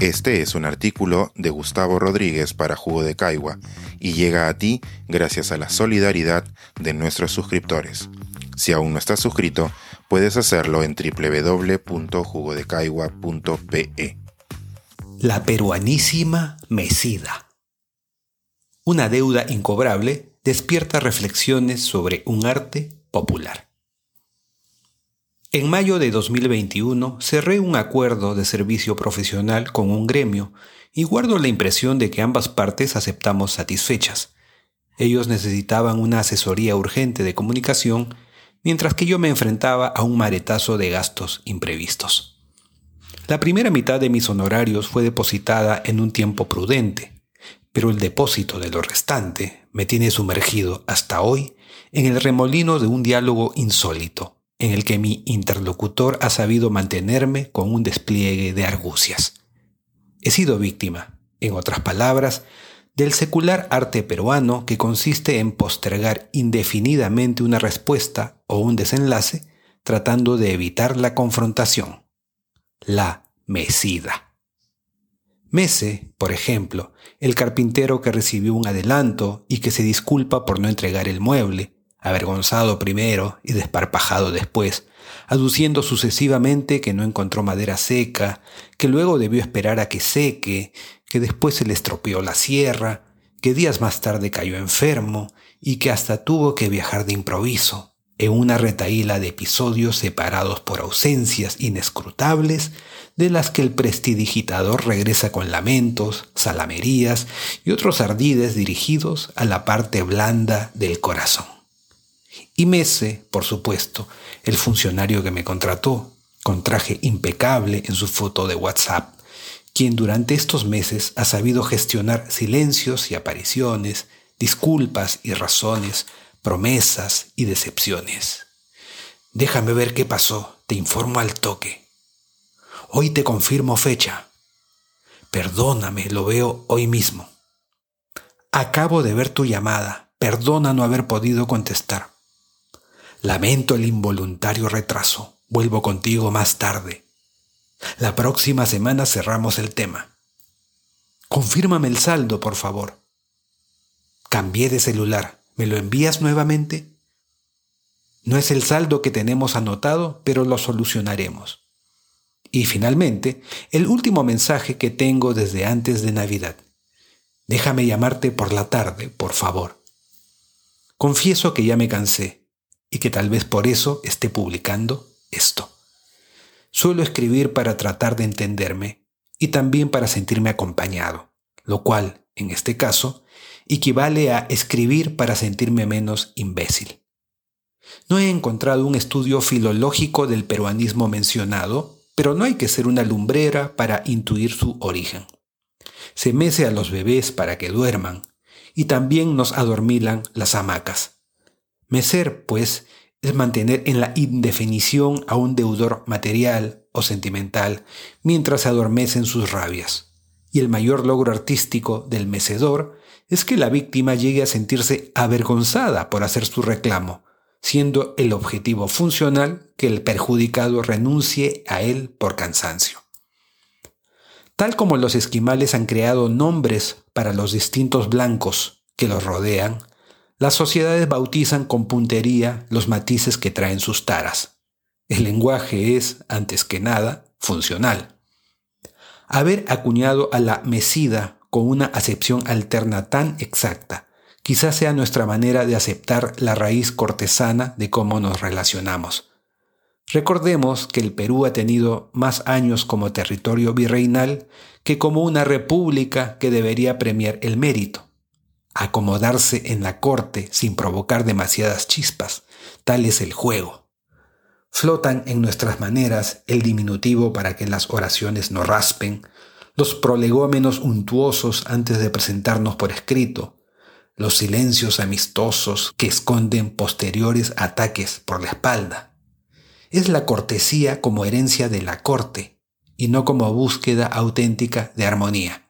Este es un artículo de Gustavo Rodríguez para Jugo de Caigua y llega a ti gracias a la solidaridad de nuestros suscriptores. Si aún no estás suscrito, puedes hacerlo en www.jugodecaigua.pe. La peruanísima Mesida. Una deuda incobrable despierta reflexiones sobre un arte popular. En mayo de 2021 cerré un acuerdo de servicio profesional con un gremio y guardo la impresión de que ambas partes aceptamos satisfechas. Ellos necesitaban una asesoría urgente de comunicación, mientras que yo me enfrentaba a un maretazo de gastos imprevistos. La primera mitad de mis honorarios fue depositada en un tiempo prudente, pero el depósito de lo restante me tiene sumergido hasta hoy en el remolino de un diálogo insólito en el que mi interlocutor ha sabido mantenerme con un despliegue de argucias. He sido víctima, en otras palabras, del secular arte peruano que consiste en postergar indefinidamente una respuesta o un desenlace tratando de evitar la confrontación. La mesida. Mese, por ejemplo, el carpintero que recibió un adelanto y que se disculpa por no entregar el mueble, avergonzado primero y desparpajado después, aduciendo sucesivamente que no encontró madera seca, que luego debió esperar a que seque, que después se le estropeó la sierra, que días más tarde cayó enfermo y que hasta tuvo que viajar de improviso, en una retaíla de episodios separados por ausencias inescrutables de las que el prestidigitador regresa con lamentos, salamerías y otros ardides dirigidos a la parte blanda del corazón. Y Mese, por supuesto, el funcionario que me contrató, con traje impecable en su foto de WhatsApp, quien durante estos meses ha sabido gestionar silencios y apariciones, disculpas y razones, promesas y decepciones. Déjame ver qué pasó, te informo al toque. Hoy te confirmo fecha. Perdóname, lo veo hoy mismo. Acabo de ver tu llamada, perdona no haber podido contestar. Lamento el involuntario retraso. Vuelvo contigo más tarde. La próxima semana cerramos el tema. Confírmame el saldo, por favor. Cambié de celular. ¿Me lo envías nuevamente? No es el saldo que tenemos anotado, pero lo solucionaremos. Y finalmente, el último mensaje que tengo desde antes de Navidad. Déjame llamarte por la tarde, por favor. Confieso que ya me cansé y que tal vez por eso esté publicando esto. Suelo escribir para tratar de entenderme y también para sentirme acompañado, lo cual, en este caso, equivale a escribir para sentirme menos imbécil. No he encontrado un estudio filológico del peruanismo mencionado, pero no hay que ser una lumbrera para intuir su origen. Se mece a los bebés para que duerman, y también nos adormilan las hamacas. Mecer, pues, es mantener en la indefinición a un deudor material o sentimental mientras se adormecen sus rabias. Y el mayor logro artístico del mecedor es que la víctima llegue a sentirse avergonzada por hacer su reclamo, siendo el objetivo funcional que el perjudicado renuncie a él por cansancio. Tal como los esquimales han creado nombres para los distintos blancos que los rodean, las sociedades bautizan con puntería los matices que traen sus taras. El lenguaje es, antes que nada, funcional. Haber acuñado a la mesida con una acepción alterna tan exacta, quizás sea nuestra manera de aceptar la raíz cortesana de cómo nos relacionamos. Recordemos que el Perú ha tenido más años como territorio virreinal que como una república que debería premiar el mérito acomodarse en la corte sin provocar demasiadas chispas. Tal es el juego. Flotan en nuestras maneras el diminutivo para que las oraciones no raspen, los prolegómenos untuosos antes de presentarnos por escrito, los silencios amistosos que esconden posteriores ataques por la espalda. Es la cortesía como herencia de la corte y no como búsqueda auténtica de armonía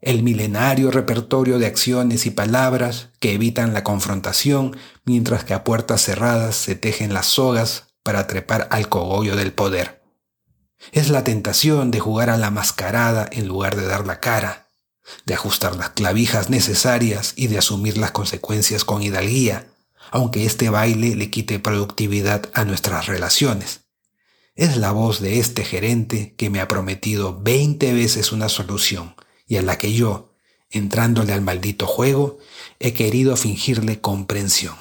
el milenario repertorio de acciones y palabras que evitan la confrontación mientras que a puertas cerradas se tejen las sogas para trepar al cogollo del poder. Es la tentación de jugar a la mascarada en lugar de dar la cara, de ajustar las clavijas necesarias y de asumir las consecuencias con hidalguía, aunque este baile le quite productividad a nuestras relaciones. Es la voz de este gerente que me ha prometido 20 veces una solución y a la que yo, entrándole al maldito juego, he querido fingirle comprensión.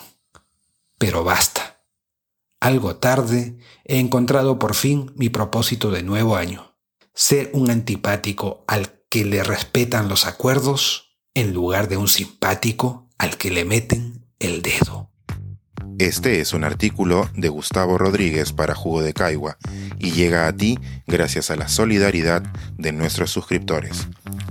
Pero basta. Algo tarde he encontrado por fin mi propósito de nuevo año. Ser un antipático al que le respetan los acuerdos en lugar de un simpático al que le meten el dedo. Este es un artículo de Gustavo Rodríguez para Jugo de Caigua y llega a ti gracias a la solidaridad de nuestros suscriptores.